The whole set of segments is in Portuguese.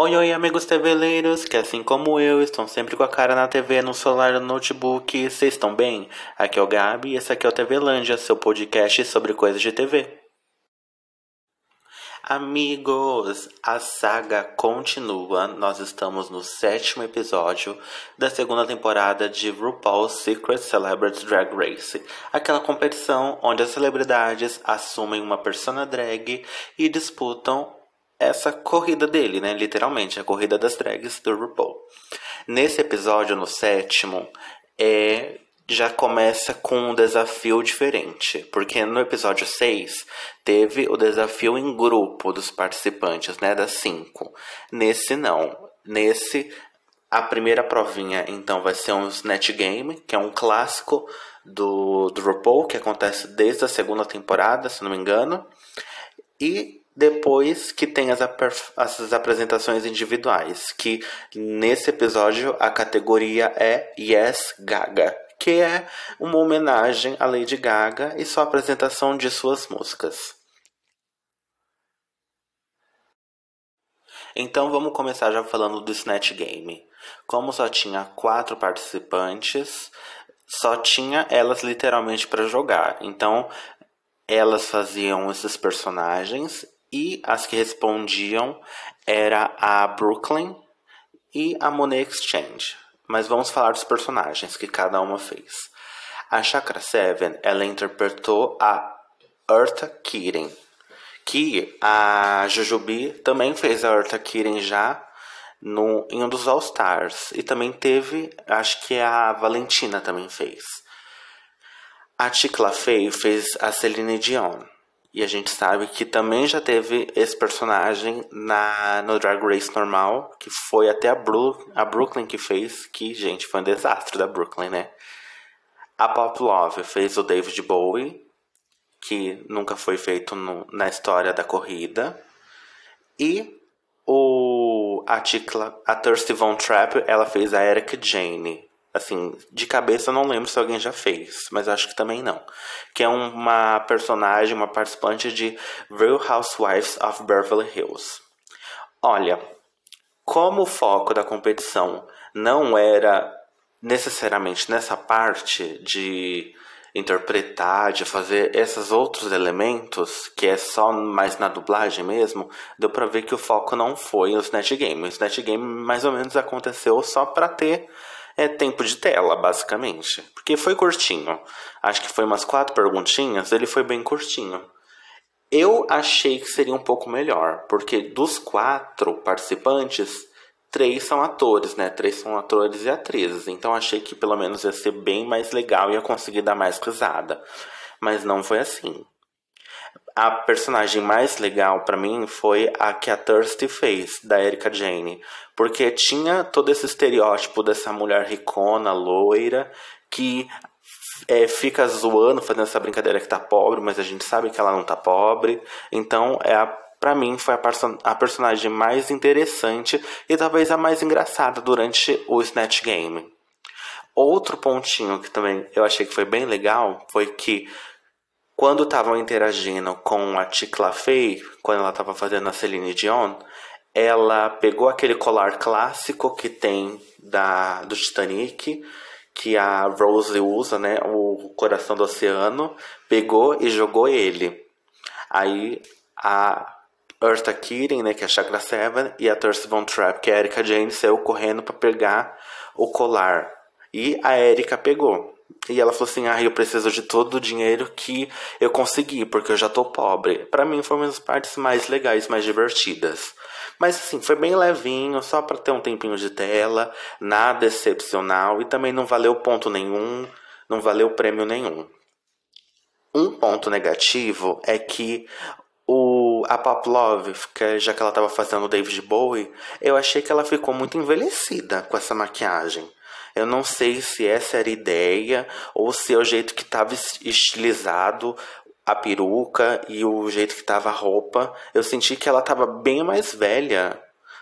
Oi, oi, amigos TVleiros, que assim como eu, estão sempre com a cara na TV, no celular, no notebook. Vocês estão bem? Aqui é o Gabi e esse aqui é o TVlândia, seu podcast sobre coisas de TV. Amigos, a saga continua. Nós estamos no sétimo episódio da segunda temporada de RuPaul's Secret Celebrity Drag Race, aquela competição onde as celebridades assumem uma persona drag e disputam essa corrida dele, né? Literalmente, a corrida das drags do RuPaul. Nesse episódio, no sétimo, é, já começa com um desafio diferente. Porque no episódio 6 teve o desafio em grupo dos participantes, né? Das cinco. Nesse não. Nesse, a primeira provinha, então, vai ser um Snatch Game, que é um clássico do, do RuPaul, que acontece desde a segunda temporada, se não me engano. E depois que tem as, as apresentações individuais, que nesse episódio a categoria é Yes Gaga, que é uma homenagem à Lady Gaga e sua apresentação de suas músicas. Então vamos começar já falando do Snatch Game. Como só tinha quatro participantes, só tinha elas literalmente para jogar. Então elas faziam esses personagens e as que respondiam era a Brooklyn e a Monet Exchange. Mas vamos falar dos personagens que cada uma fez. A Chakra Seven, ela interpretou a Eartha Kirin, que a Jujubi também fez a Eartha Kirin já no, em um dos All Stars. E também teve, acho que a Valentina também fez. A Ticla Fey fez a Celine Dion. E a gente sabe que também já teve esse personagem na no Drag Race normal, que foi até a, Bru a Brooklyn que fez, que, gente, foi um desastre da Brooklyn, né? A Pop Love fez o David Bowie, que nunca foi feito no, na história da corrida. E o, a, Ticla, a Thirsty Von Trapp, ela fez a Eric Jane, Assim, de cabeça não lembro se alguém já fez, mas acho que também não. Que é uma personagem, uma participante de Real Housewives of Beverly Hills. Olha, como o foco da competição não era necessariamente nessa parte de interpretar, de fazer esses outros elementos, que é só mais na dublagem mesmo, deu pra ver que o foco não foi o Snatch Game. O Snatch Game mais ou menos aconteceu só pra ter é tempo de tela, basicamente. Porque foi curtinho. Acho que foi umas quatro perguntinhas, ele foi bem curtinho. Eu achei que seria um pouco melhor, porque dos quatro participantes, três são atores, né? Três são atores e atrizes. Então achei que pelo menos ia ser bem mais legal e ia conseguir dar mais risada. Mas não foi assim a personagem mais legal para mim foi a que a Thirsty fez, da Erika Jane. Porque tinha todo esse estereótipo dessa mulher ricona, loira, que é, fica zoando, fazendo essa brincadeira que tá pobre, mas a gente sabe que ela não tá pobre. Então, é a, pra mim, foi a, a personagem mais interessante e talvez a mais engraçada durante o Snatch Game. Outro pontinho que também eu achei que foi bem legal foi que quando estavam interagindo com a Ticla Fey, quando ela estava fazendo a Celine Dion, ela pegou aquele colar clássico que tem da do Titanic, que a Rose usa, né, o coração do oceano, pegou e jogou ele. Aí a Eartha Kirin, né, que é a Chakra Seven, e a Thirst Von Trapp, que é a Erika Jane, saiu correndo para pegar o colar. E a Erika pegou. E ela falou assim: ah, eu preciso de todo o dinheiro que eu consegui, porque eu já tô pobre. Para mim foi uma das partes mais legais, mais divertidas. Mas assim, foi bem levinho, só para ter um tempinho de tela, nada excepcional e também não valeu ponto nenhum, não valeu prêmio nenhum. Um ponto negativo é que o, a Pop Love, que já que ela estava fazendo o David Bowie, eu achei que ela ficou muito envelhecida com essa maquiagem. Eu não sei se essa era a ideia ou se é o jeito que estava estilizado a peruca e o jeito que estava a roupa. Eu senti que ela estava bem mais velha.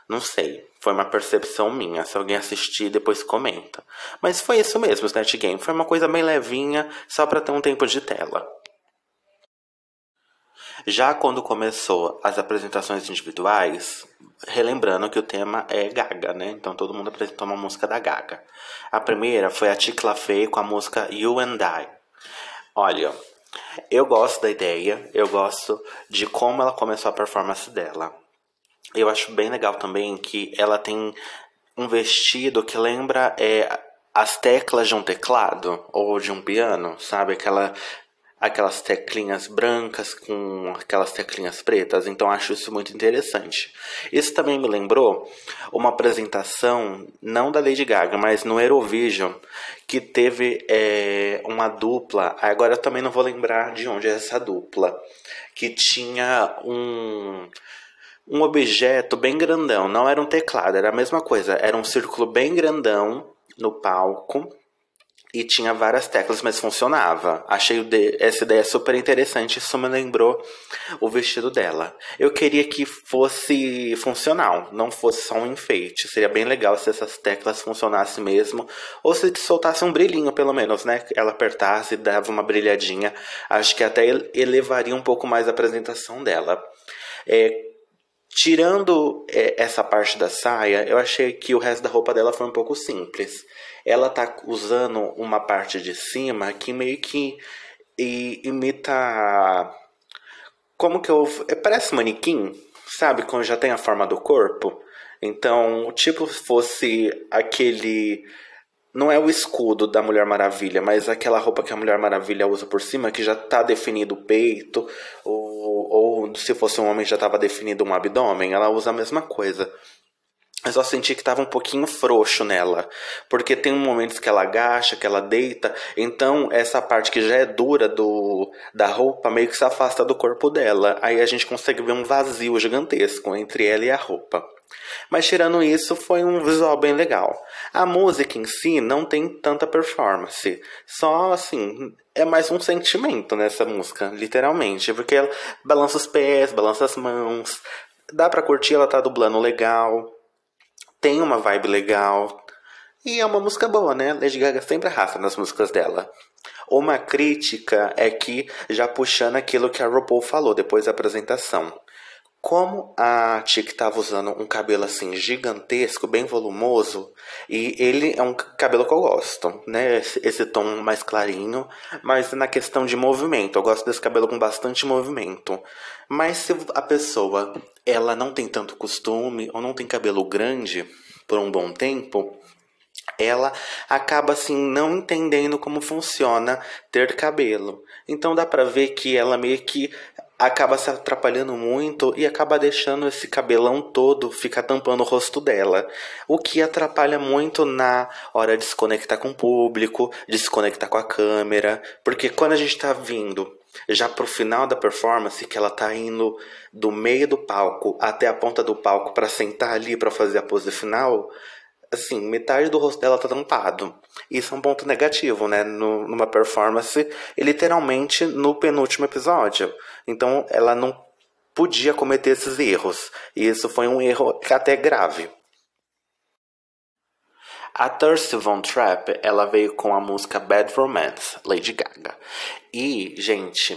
Não sei. Foi uma percepção minha. Se alguém assistir, depois comenta. Mas foi isso mesmo, Snatch Game. Foi uma coisa bem levinha, só para ter um tempo de tela. Já quando começou as apresentações individuais, relembrando que o tema é Gaga, né? Então todo mundo apresentou uma música da Gaga. A primeira foi a Tic Fey com a música You and I. Olha, eu gosto da ideia, eu gosto de como ela começou a performance dela. Eu acho bem legal também que ela tem um vestido que lembra é, as teclas de um teclado ou de um piano, sabe? Aquela aquelas teclinhas brancas com aquelas teclinhas pretas, então acho isso muito interessante. Isso também me lembrou uma apresentação, não da Lady Gaga, mas no Eurovision, que teve é, uma dupla, agora eu também não vou lembrar de onde é essa dupla, que tinha um um objeto bem grandão, não era um teclado, era a mesma coisa, era um círculo bem grandão no palco e tinha várias teclas, mas funcionava. Achei essa ideia super interessante, isso me lembrou o vestido dela. Eu queria que fosse funcional, não fosse só um enfeite. Seria bem legal se essas teclas funcionassem mesmo, ou se soltasse um brilhinho, pelo menos, né? Ela apertasse e dava uma brilhadinha. Acho que até elevaria um pouco mais a apresentação dela. É, tirando é, essa parte da saia, eu achei que o resto da roupa dela foi um pouco simples ela tá usando uma parte de cima que meio que imita. Como que eu. É, parece manequim, sabe? Quando já tem a forma do corpo. Então, tipo, fosse aquele. Não é o escudo da Mulher Maravilha, mas aquela roupa que a Mulher Maravilha usa por cima, que já tá definido o peito, ou, ou se fosse um homem já tava definido um abdômen, ela usa a mesma coisa. Eu só senti que tava um pouquinho frouxo nela. Porque tem momentos que ela agacha, que ela deita. Então, essa parte que já é dura do da roupa meio que se afasta do corpo dela. Aí a gente consegue ver um vazio gigantesco entre ela e a roupa. Mas tirando isso, foi um visual bem legal. A música em si não tem tanta performance. Só assim, é mais um sentimento nessa música, literalmente. Porque ela balança os pés, balança as mãos. Dá pra curtir, ela tá dublando legal tem uma vibe legal. E é uma música boa, né? Lady Gaga sempre arrasta nas músicas dela. Uma crítica é que, já puxando aquilo que a RuPaul falou depois da apresentação. Como a Chick estava usando um cabelo assim gigantesco, bem volumoso, e ele é um cabelo que eu gosto, né? Esse, esse, tom mais clarinho, mas na questão de movimento, eu gosto desse cabelo com bastante movimento. Mas se a pessoa ela não tem tanto costume ou não tem cabelo grande por um bom tempo, ela acaba assim não entendendo como funciona ter cabelo. Então dá para ver que ela meio que acaba se atrapalhando muito e acaba deixando esse cabelão todo ficar tampando o rosto dela. O que atrapalha muito na hora de se conectar com o público, de se conectar com a câmera, porque quando a gente tá vindo já pro final da performance, que ela tá indo do meio do palco até a ponta do palco para sentar ali para fazer a pose final, assim, metade do rosto dela tá tampado. Isso é um ponto negativo, né? No, numa performance, e literalmente no penúltimo episódio. Então ela não podia cometer esses erros. E isso foi um erro até grave. A Thirsty Von Trapp, ela veio com a música Bad Romance, Lady Gaga. E, gente,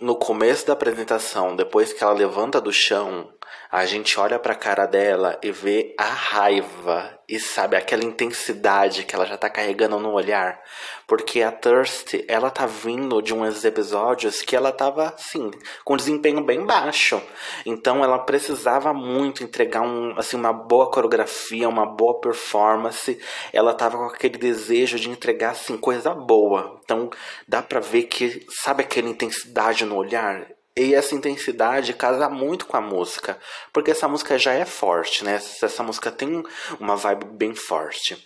no começo da apresentação, depois que ela levanta do chão, a gente olha para a cara dela e vê a raiva e sabe aquela intensidade que ela já tá carregando no olhar, porque a Thirsty, ela tá vindo de uns episódios que ela tava assim, com desempenho bem baixo. Então ela precisava muito entregar um assim uma boa coreografia, uma boa performance. Ela tava com aquele desejo de entregar assim coisa boa. Então dá para ver que sabe aquela intensidade no olhar? E essa intensidade casa muito com a música, porque essa música já é forte, né? Essa música tem uma vibe bem forte.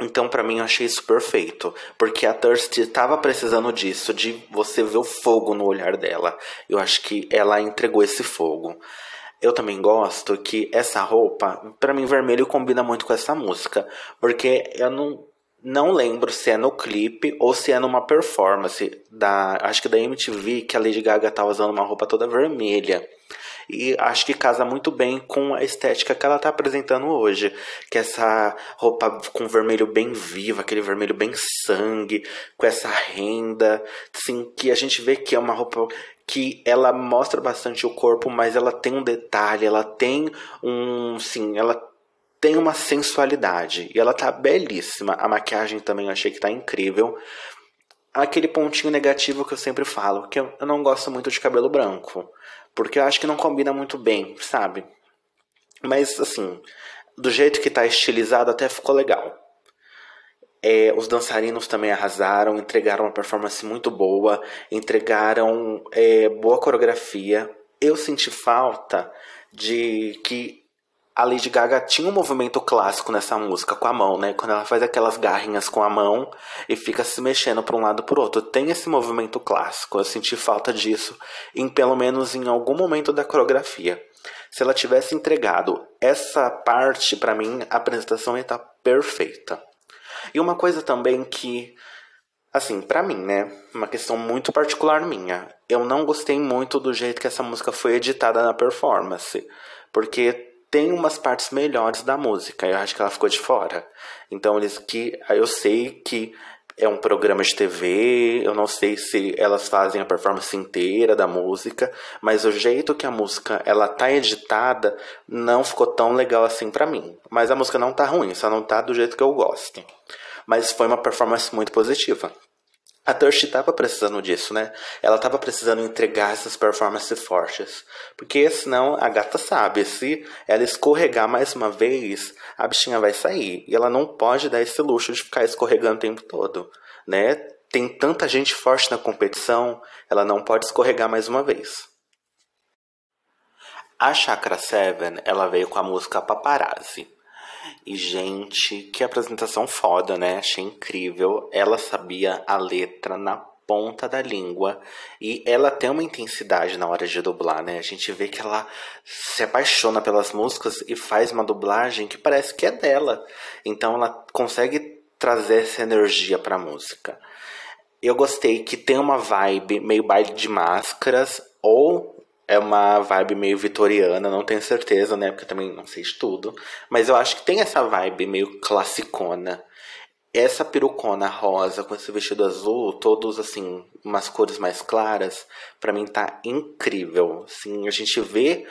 Então, para mim, eu achei isso perfeito, porque a Thirsty estava precisando disso, de você ver o fogo no olhar dela. Eu acho que ela entregou esse fogo. Eu também gosto que essa roupa, para mim, vermelho combina muito com essa música, porque eu não não lembro se é no clipe ou se é numa performance da, acho que da MTV, que a Lady Gaga tá usando uma roupa toda vermelha. E acho que casa muito bem com a estética que ela tá apresentando hoje, que é essa roupa com vermelho bem vivo, aquele vermelho bem sangue, com essa renda, assim, que a gente vê que é uma roupa que ela mostra bastante o corpo, mas ela tem um detalhe, ela tem um, sim, ela tem uma sensualidade e ela tá belíssima. A maquiagem também eu achei que tá incrível. Aquele pontinho negativo que eu sempre falo, que eu não gosto muito de cabelo branco, porque eu acho que não combina muito bem, sabe? Mas assim, do jeito que tá estilizado até ficou legal. É, os dançarinos também arrasaram, entregaram uma performance muito boa, entregaram é, boa coreografia. Eu senti falta de que a Lady Gaga tinha um movimento clássico nessa música com a mão, né? Quando ela faz aquelas garrinhas com a mão e fica se mexendo para um lado para outro. Tem esse movimento clássico. Eu senti falta disso em pelo menos em algum momento da coreografia. Se ela tivesse entregado essa parte para mim, a apresentação ia estar tá perfeita. E uma coisa também que assim, para mim, né, uma questão muito particular minha. Eu não gostei muito do jeito que essa música foi editada na performance, porque tem umas partes melhores da música. Eu acho que ela ficou de fora. Então eles que eu sei que é um programa de TV, eu não sei se elas fazem a performance inteira da música, mas o jeito que a música ela tá editada não ficou tão legal assim para mim. Mas a música não tá ruim, só não tá do jeito que eu gosto. Mas foi uma performance muito positiva. A Thirsty estava precisando disso, né? Ela estava precisando entregar essas performances fortes. Porque senão a gata sabe, se ela escorregar mais uma vez, a bichinha vai sair. E ela não pode dar esse luxo de ficar escorregando o tempo todo, né? Tem tanta gente forte na competição, ela não pode escorregar mais uma vez. A Chakra 7, ela veio com a música Paparazzi. E, gente, que apresentação foda, né? Achei incrível. Ela sabia a letra na ponta da língua. E ela tem uma intensidade na hora de dublar, né? A gente vê que ela se apaixona pelas músicas e faz uma dublagem que parece que é dela. Então ela consegue trazer essa energia pra música. Eu gostei que tem uma vibe meio baile de máscaras ou é uma vibe meio vitoriana, não tenho certeza, né? Porque também não sei de tudo. Mas eu acho que tem essa vibe meio classicona. Essa perucona rosa com esse vestido azul, todos assim, umas cores mais claras, para mim tá incrível. Assim, a gente vê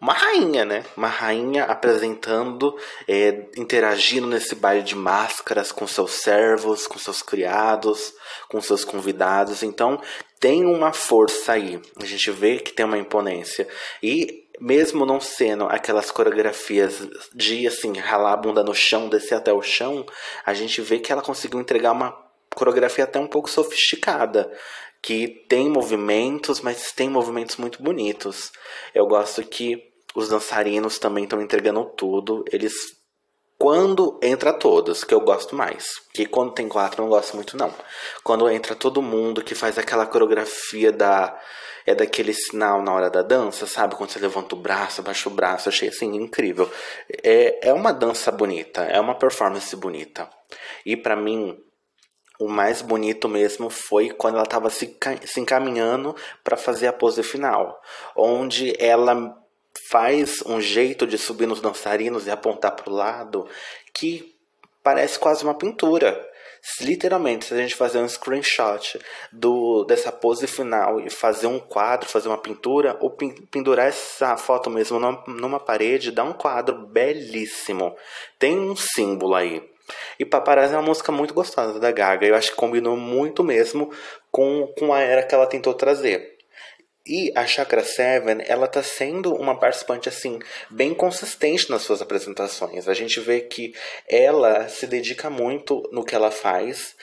uma rainha, né? Uma rainha apresentando, é, interagindo nesse baile de máscaras com seus servos, com seus criados, com seus convidados. Então tem uma força aí. A gente vê que tem uma imponência. E mesmo não sendo aquelas coreografias de assim, ralar a bunda no chão, descer até o chão, a gente vê que ela conseguiu entregar uma coreografia até um pouco sofisticada que tem movimentos, mas tem movimentos muito bonitos. Eu gosto que os dançarinos também estão entregando tudo. Eles quando entra todos, que eu gosto mais. Que quando tem quatro eu não gosto muito não. Quando entra todo mundo que faz aquela coreografia da é daquele sinal na hora da dança, sabe? Quando você levanta o braço, abaixa o braço, achei assim incrível. É, é uma dança bonita, é uma performance bonita. E para mim, o mais bonito mesmo foi quando ela estava se, se encaminhando para fazer a pose final, onde ela faz um jeito de subir nos dançarinos e apontar para o lado que parece quase uma pintura. Literalmente, se a gente fazer um screenshot do, dessa pose final e fazer um quadro, fazer uma pintura, ou pendurar essa foto mesmo numa, numa parede, dá um quadro belíssimo. Tem um símbolo aí. E Paparazzi é uma música muito gostosa da Gaga. Eu acho que combinou muito mesmo com, com a era que ela tentou trazer. E a Chakra Seven, ela tá sendo uma participante assim bem consistente nas suas apresentações. A gente vê que ela se dedica muito no que ela faz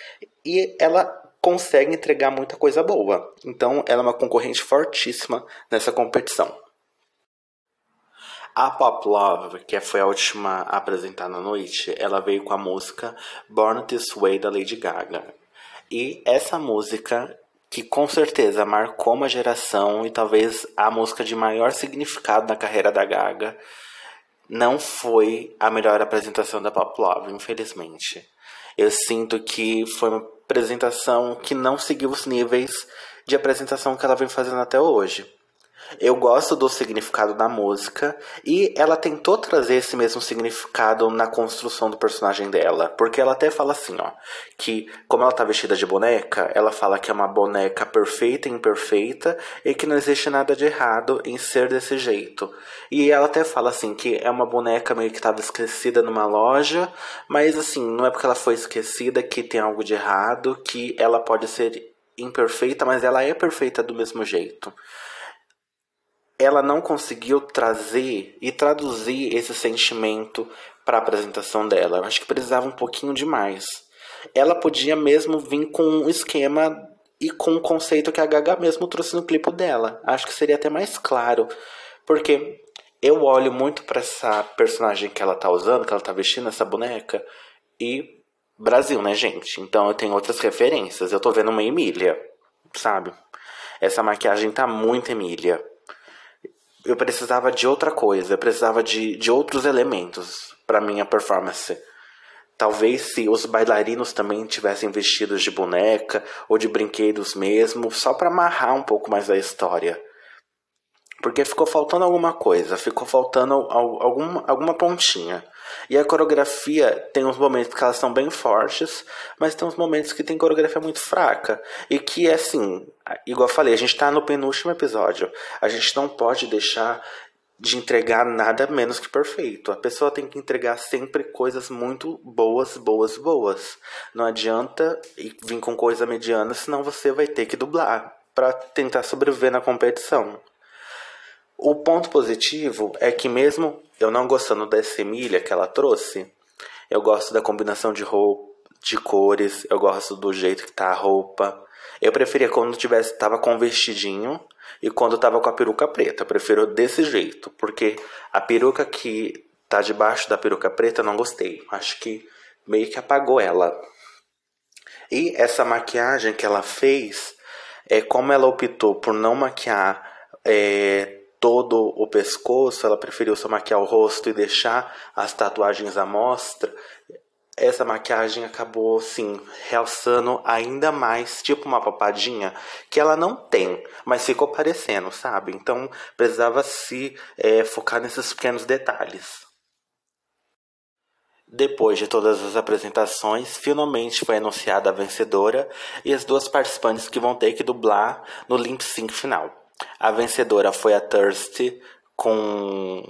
e ela consegue entregar muita coisa boa. Então, ela é uma concorrente fortíssima nessa competição. A Pop Love, que foi a última a apresentar na noite, ela veio com a música Born This Way da Lady Gaga. E essa música, que com certeza marcou uma geração e talvez a música de maior significado na carreira da Gaga, não foi a melhor apresentação da Pop Love, infelizmente. Eu sinto que foi uma apresentação que não seguiu os níveis de apresentação que ela vem fazendo até hoje. Eu gosto do significado da música e ela tentou trazer esse mesmo significado na construção do personagem dela, porque ela até fala assim, ó, que como ela tá vestida de boneca, ela fala que é uma boneca perfeita e imperfeita e que não existe nada de errado em ser desse jeito. E ela até fala assim que é uma boneca meio que estava esquecida numa loja, mas assim, não é porque ela foi esquecida que tem algo de errado, que ela pode ser imperfeita, mas ela é perfeita do mesmo jeito ela não conseguiu trazer e traduzir esse sentimento para a apresentação dela. Eu acho que precisava um pouquinho demais. Ela podia mesmo vir com um esquema e com um conceito que a Gaga mesmo trouxe no clipe dela. Acho que seria até mais claro, porque eu olho muito para essa personagem que ela tá usando, que ela tá vestindo essa boneca e Brasil, né, gente? Então eu tenho outras referências. Eu tô vendo uma Emília, sabe? Essa maquiagem tá muito Emília eu precisava de outra coisa, eu precisava de, de outros elementos para minha performance. Talvez se os bailarinos também tivessem vestidos de boneca ou de brinquedos mesmo, só para amarrar um pouco mais a história. Porque ficou faltando alguma coisa, ficou faltando alguma, alguma pontinha. E a coreografia tem uns momentos que elas são bem fortes, mas tem uns momentos que tem coreografia muito fraca. E que, assim, igual eu falei, a gente tá no penúltimo episódio. A gente não pode deixar de entregar nada menos que perfeito. A pessoa tem que entregar sempre coisas muito boas, boas, boas. Não adianta vir com coisa mediana, senão você vai ter que dublar para tentar sobreviver na competição. O ponto positivo é que mesmo eu não gostando dessa Emília que ela trouxe, eu gosto da combinação de roupa, de cores, eu gosto do jeito que tá a roupa. Eu preferia quando tivesse tava com vestidinho e quando tava com a peruca preta. Eu prefiro desse jeito, porque a peruca que tá debaixo da peruca preta eu não gostei. Acho que meio que apagou ela. E essa maquiagem que ela fez, é como ela optou por não maquiar é, todo o pescoço, ela preferiu só maquiar o rosto e deixar as tatuagens à mostra. Essa maquiagem acabou, assim, realçando ainda mais, tipo uma papadinha, que ela não tem, mas ficou parecendo, sabe? Então precisava se é, focar nesses pequenos detalhes. Depois de todas as apresentações, finalmente foi anunciada a vencedora e as duas participantes que vão ter que dublar no lip sync final. A vencedora foi a Thirsty com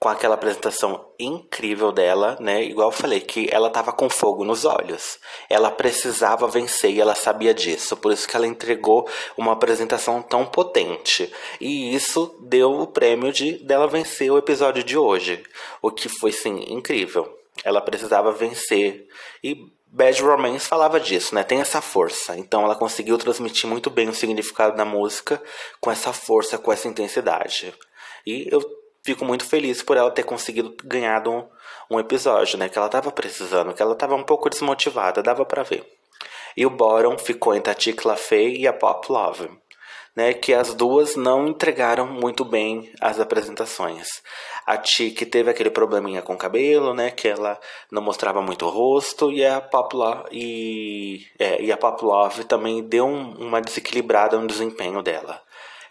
com aquela apresentação incrível dela, né? Igual eu falei que ela tava com fogo nos olhos. Ela precisava vencer e ela sabia disso, por isso que ela entregou uma apresentação tão potente. E isso deu o prêmio de dela vencer o episódio de hoje, o que foi sim incrível. Ela precisava vencer e Bad Romance falava disso, né? Tem essa força. Então ela conseguiu transmitir muito bem o significado da música com essa força, com essa intensidade. E eu fico muito feliz por ela ter conseguido ganhar um, um episódio, né? Que ela tava precisando, que ela tava um pouco desmotivada, dava para ver. E o Boron ficou entre a Ticla Fey e a Pop Love né, que as duas não entregaram muito bem as apresentações. A Tiki teve aquele probleminha com o cabelo, né, que ela não mostrava muito o rosto, e a Pop Love, e, é, e a Pop Love também deu um, uma desequilibrada no desempenho dela.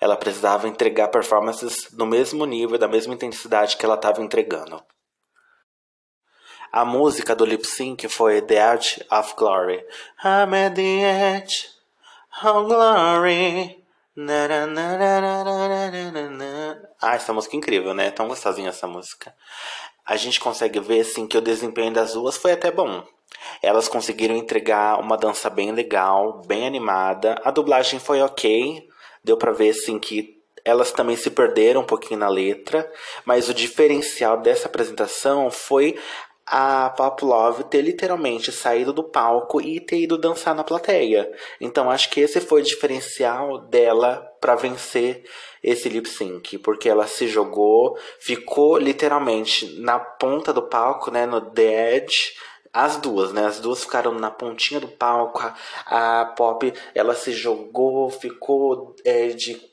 Ela precisava entregar performances no mesmo nível, da mesma intensidade que ela estava entregando. A música do lip sync foi The Edge of Glory. I'm at the edge of glory. Ah, essa música é incrível, né? Tão gostosinha essa música. A gente consegue ver assim que o desempenho das duas foi até bom. Elas conseguiram entregar uma dança bem legal, bem animada. A dublagem foi ok. Deu pra ver assim que elas também se perderam um pouquinho na letra, mas o diferencial dessa apresentação foi a Love ter literalmente saído do palco e ter ido dançar na plateia. Então acho que esse foi o diferencial dela para vencer esse lip sync, porque ela se jogou, ficou literalmente na ponta do palco, né, no The Edge, as duas, né? As duas ficaram na pontinha do palco. A, a Pop, ela se jogou, ficou é, de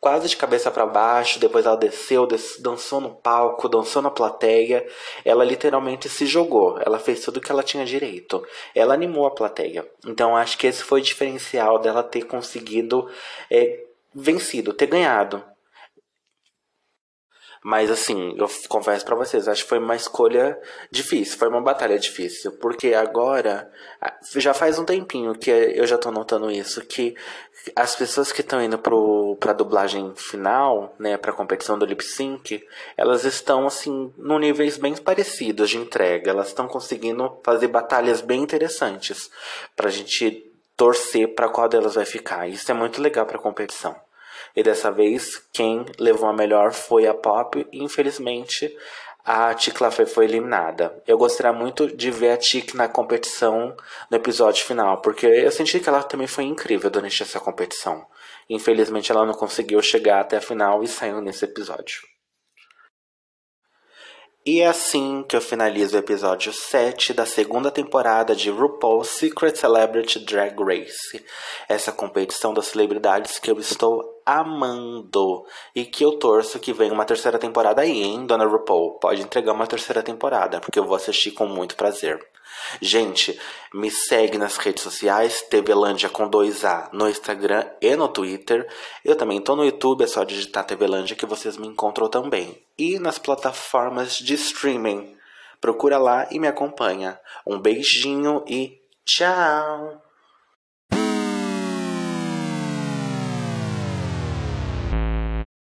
quase de cabeça para baixo, depois ela desceu, dançou no palco, dançou na plateia. Ela literalmente se jogou, ela fez tudo que ela tinha direito. Ela animou a plateia. Então acho que esse foi o diferencial dela ter conseguido é, vencido, ter ganhado. Mas assim, eu confesso para vocês, acho que foi uma escolha difícil, foi uma batalha difícil, porque agora já faz um tempinho que eu já tô notando isso, que as pessoas que estão indo pro, pra dublagem final, né, pra competição do lip sync, elas estão assim, num níveis bem parecidos de entrega, elas estão conseguindo fazer batalhas bem interessantes pra gente torcer para qual delas vai ficar. Isso é muito legal para competição. E dessa vez, quem levou a melhor foi a Pop. E, infelizmente, a Ticla foi eliminada. Eu gostaria muito de ver a Tic na competição no episódio final, porque eu senti que ela também foi incrível durante essa competição. Infelizmente, ela não conseguiu chegar até a final e saiu nesse episódio. E é assim que eu finalizo o episódio 7 da segunda temporada de RuPaul's Secret Celebrity Drag Race. Essa competição das celebridades que eu estou amando e que eu torço que venha uma terceira temporada aí, hein, Dona RuPaul? Pode entregar uma terceira temporada, porque eu vou assistir com muito prazer. Gente, me segue nas redes sociais, TVlândia com 2A no Instagram e no Twitter. Eu também tô no YouTube, é só digitar TVlândia que vocês me encontram também. E nas plataformas de streaming. Procura lá e me acompanha. Um beijinho e tchau!